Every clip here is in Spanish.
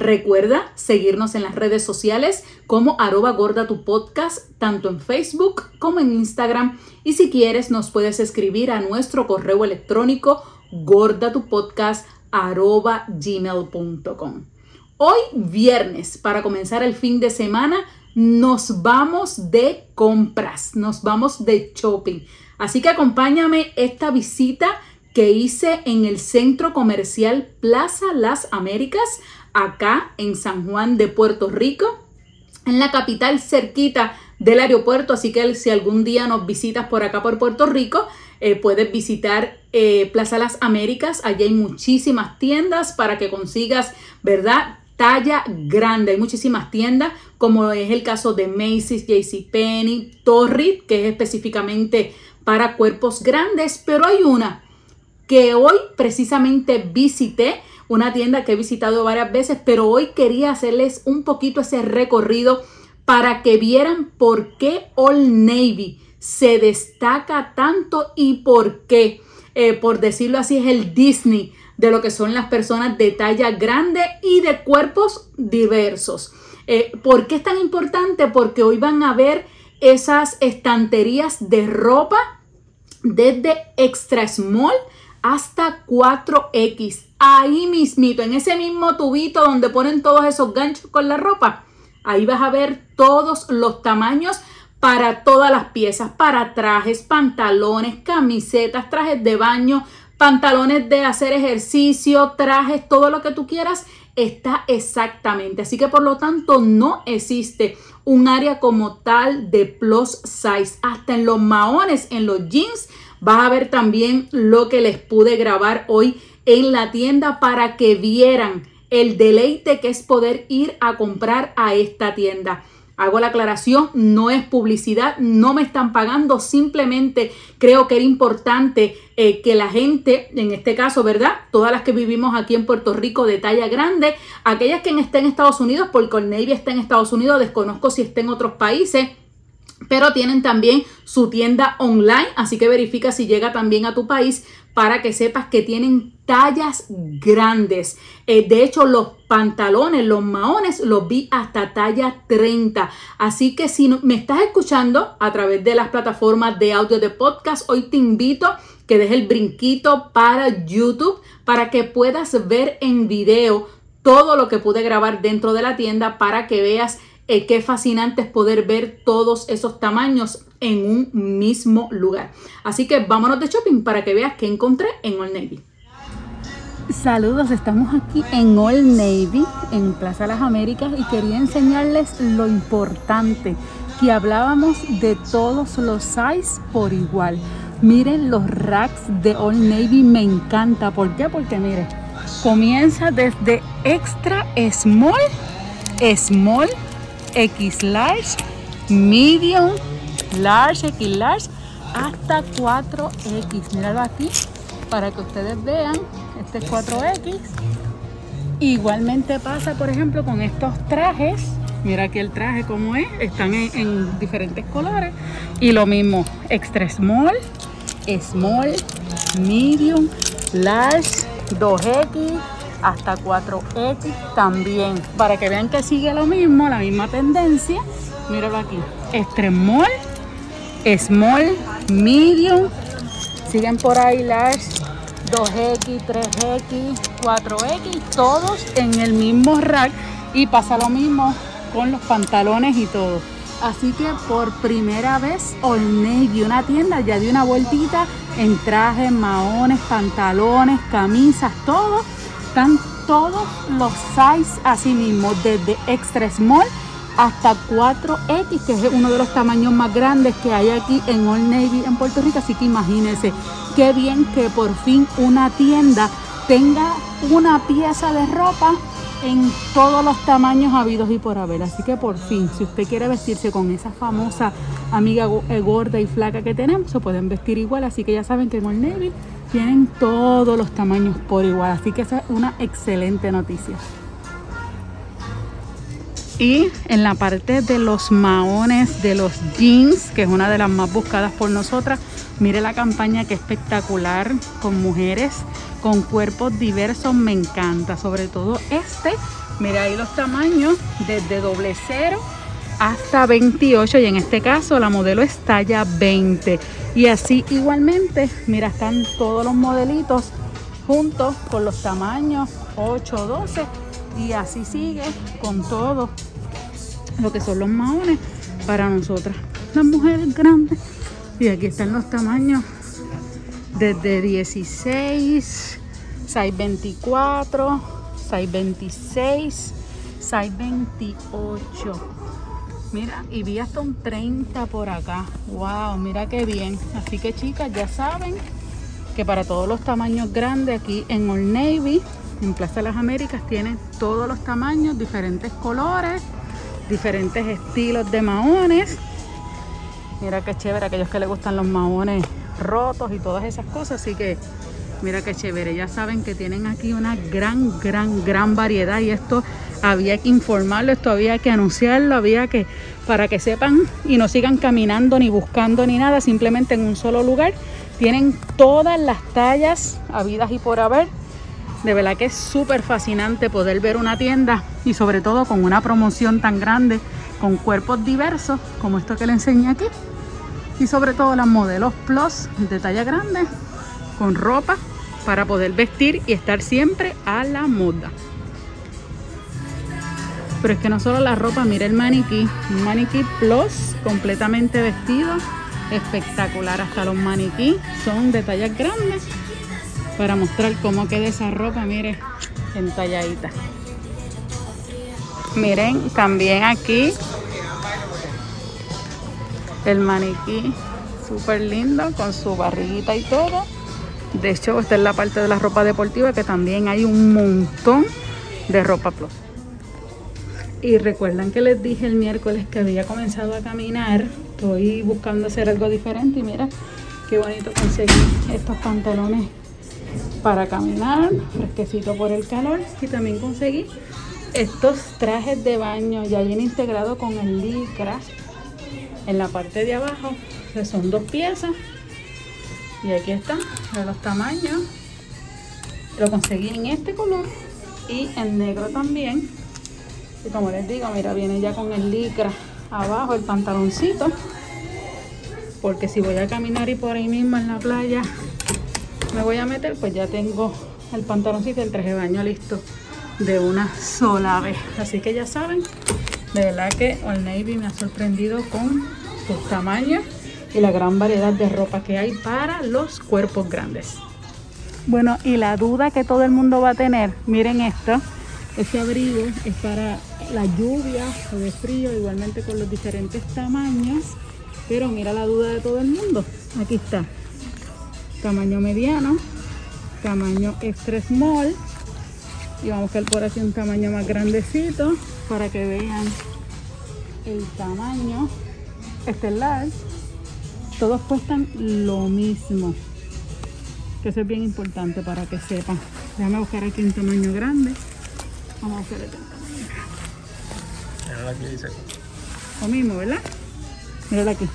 Recuerda seguirnos en las redes sociales como arroba gorda tu podcast, tanto en Facebook como en Instagram. Y si quieres, nos puedes escribir a nuestro correo electrónico gordatupodcast arroba gmail.com. Hoy viernes, para comenzar el fin de semana, nos vamos de compras, nos vamos de shopping. Así que acompáñame esta visita que hice en el centro comercial Plaza Las Américas, acá en San Juan de Puerto Rico, en la capital cerquita del aeropuerto. Así que si algún día nos visitas por acá por Puerto Rico, eh, puedes visitar eh, Plaza Las Américas. Allí hay muchísimas tiendas para que consigas, ¿verdad? Talla grande. Hay muchísimas tiendas, como es el caso de Macy's, JCPenney, Torrid, que es específicamente para cuerpos grandes. Pero hay una que hoy precisamente visité, una tienda que he visitado varias veces, pero hoy quería hacerles un poquito ese recorrido para que vieran por qué Old Navy se destaca tanto y por qué, eh, por decirlo así, es el Disney de lo que son las personas de talla grande y de cuerpos diversos. Eh, ¿Por qué es tan importante? Porque hoy van a ver esas estanterías de ropa desde extra small hasta 4X. Ahí mismito, en ese mismo tubito donde ponen todos esos ganchos con la ropa. Ahí vas a ver todos los tamaños para todas las piezas, para trajes, pantalones, camisetas, trajes de baño, pantalones de hacer ejercicio, trajes, todo lo que tú quieras está exactamente. Así que por lo tanto no existe un área como tal de plus size. Hasta en los maones, en los jeans, vas a ver también lo que les pude grabar hoy en la tienda para que vieran el deleite que es poder ir a comprar a esta tienda. Hago la aclaración, no es publicidad, no me están pagando, simplemente creo que era importante eh, que la gente, en este caso, ¿verdad? Todas las que vivimos aquí en Puerto Rico de talla grande, aquellas que estén en Estados Unidos, porque el Navy está en Estados Unidos, desconozco si está en otros países, pero tienen también su tienda online, así que verifica si llega también a tu país para que sepas que tienen tallas grandes. Eh, de hecho, los pantalones, los maones, los vi hasta talla 30. Así que si me estás escuchando a través de las plataformas de audio de podcast, hoy te invito que dejes el brinquito para YouTube para que puedas ver en video todo lo que pude grabar dentro de la tienda para que veas eh, qué fascinante es poder ver todos esos tamaños en un mismo lugar. Así que vámonos de shopping para que veas qué encontré en Old Navy. Saludos, estamos aquí en Old Navy, en Plaza Las Américas, y quería enseñarles lo importante, que hablábamos de todos los size por igual. Miren los racks de Old Navy, me encanta. ¿Por qué? Porque miren, comienza desde extra small, small, X large, medium, large, X large, hasta 4X. Míralo aquí para que ustedes vean. Este es 4X. Igualmente pasa, por ejemplo, con estos trajes. Mira aquí el traje como es. Están en, en diferentes colores. Y lo mismo, extra small, small, medium, large, 2X, hasta 4X también. Para que vean que sigue lo mismo, la misma tendencia. Míralo aquí. Extremol, small, medium. Siguen por ahí large, 2X, 3X, 4X, todos en el mismo rack. Y pasa lo mismo con los pantalones y todo. Así que por primera vez Old Navy, una tienda, ya dio una vueltita en trajes, maones, pantalones, camisas, todo están todos los size así mismo, desde extra small hasta 4X, que es uno de los tamaños más grandes que hay aquí en Old Navy en Puerto Rico. Así que imagínense, qué bien que por fin una tienda tenga una pieza de ropa en todos los tamaños habidos y por haber. Así que por fin, si usted quiere vestirse con esa famosa amiga eh, gorda y flaca que tenemos, se pueden vestir igual. Así que ya saben que en Old Navy tienen todos los tamaños por igual. Así que esa es una excelente noticia. Y en la parte de los maones, de los jeans, que es una de las más buscadas por nosotras, mire la campaña que espectacular con mujeres con cuerpos diversos, me encanta. Sobre todo este, mire ahí los tamaños, desde doble cero hasta 28 y en este caso la modelo es talla 20 y así igualmente mira están todos los modelitos juntos con los tamaños 8 12 y así sigue con todo lo que son los maones para nosotras, las mujeres grandes. Y aquí están los tamaños desde 16, 624, 626, 628. Mira, y vi hasta un 30 por acá. Wow, mira qué bien. Así que chicas, ya saben que para todos los tamaños grandes aquí en Old Navy, en Plaza de las Américas, tienen todos los tamaños, diferentes colores diferentes estilos de maones. Mira qué chévere, aquellos que les gustan los maones rotos y todas esas cosas. Así que mira qué chévere. Ya saben que tienen aquí una gran, gran, gran variedad. Y esto había que informarlo, esto había que anunciarlo, había que, para que sepan y no sigan caminando ni buscando ni nada, simplemente en un solo lugar. Tienen todas las tallas habidas y por haber de verdad que es súper fascinante poder ver una tienda y sobre todo con una promoción tan grande, con cuerpos diversos como esto que le enseñé aquí. Y sobre todo las modelos plus de talla grande, con ropa para poder vestir y estar siempre a la moda. Pero es que no solo la ropa, mira el maniquí, un maniquí plus completamente vestido, espectacular. Hasta los maniquí son de tallas grandes para mostrar cómo queda esa ropa, mire, entalladita. Miren, también aquí el maniquí, súper lindo, con su barriguita y todo. De hecho, esta es la parte de la ropa deportiva, que también hay un montón de ropa plus. Y recuerdan que les dije el miércoles que había comenzado a caminar. Estoy buscando hacer algo diferente y mira qué bonito conseguir estos pantalones para caminar, fresquecito por el calor. Y también conseguí estos trajes de baño ya bien integrado con el licra en la parte de abajo, que son dos piezas. Y aquí están los tamaños. Lo conseguí en este color y en negro también. Y como les digo, mira, viene ya con el licra abajo, el pantaloncito. Porque si voy a caminar y por ahí mismo en la playa me voy a meter, pues ya tengo el pantaloncito y el traje de baño listo de una sola vez. Así que ya saben, de verdad que Old Navy me ha sorprendido con sus tamaños y la gran variedad de ropa que hay para los cuerpos grandes. Bueno, y la duda que todo el mundo va a tener, miren esto, este abrigo es para la lluvia o de frío, igualmente con los diferentes tamaños, pero mira la duda de todo el mundo, aquí está, tamaño mediano, tamaño extra small y vamos a buscar por así un tamaño más grandecito para que vean el tamaño. Este es large. Todos cuestan lo mismo. Que eso es bien importante para que sepan. Déjame buscar aquí un tamaño grande. Vamos a buscar el tamaño. Aquí dice. Lo mismo, ¿verdad? Mírala aquí.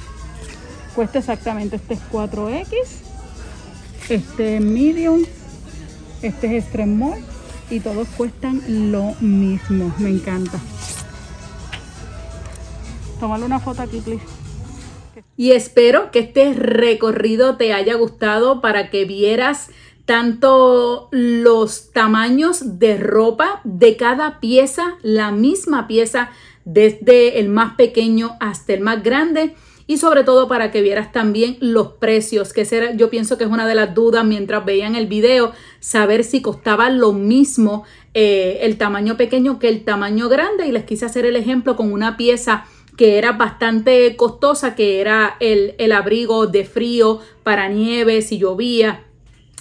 Cuesta exactamente, este es 4X este es medium, este es extreme y todos cuestan lo mismo. Me encanta. Tómale una foto aquí, please. Y espero que este recorrido te haya gustado para que vieras tanto los tamaños de ropa de cada pieza, la misma pieza, desde el más pequeño hasta el más grande y sobre todo para que vieras también los precios, que será, yo pienso que es una de las dudas mientras veían el video, saber si costaba lo mismo eh, el tamaño pequeño que el tamaño grande. Y les quise hacer el ejemplo con una pieza que era bastante costosa, que era el, el abrigo de frío para nieve si llovía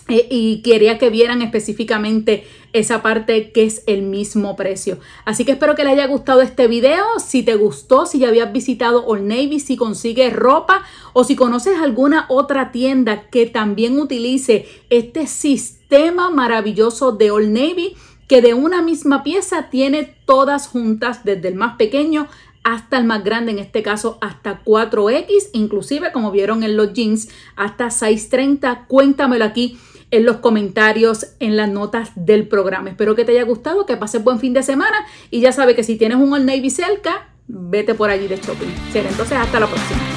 eh, y quería que vieran específicamente esa parte que es el mismo precio. Así que espero que les haya gustado este video. Si te gustó, si ya habías visitado Old Navy, si consigues ropa o si conoces alguna otra tienda que también utilice este sistema maravilloso de Old Navy que de una misma pieza tiene todas juntas desde el más pequeño hasta el más grande, en este caso hasta 4X, inclusive como vieron en los jeans, hasta 630. Cuéntamelo aquí en los comentarios, en las notas del programa. Espero que te haya gustado, que pases buen fin de semana y ya sabes que si tienes un Old Navy cerca, vete por allí de shopping. Entonces, hasta la próxima.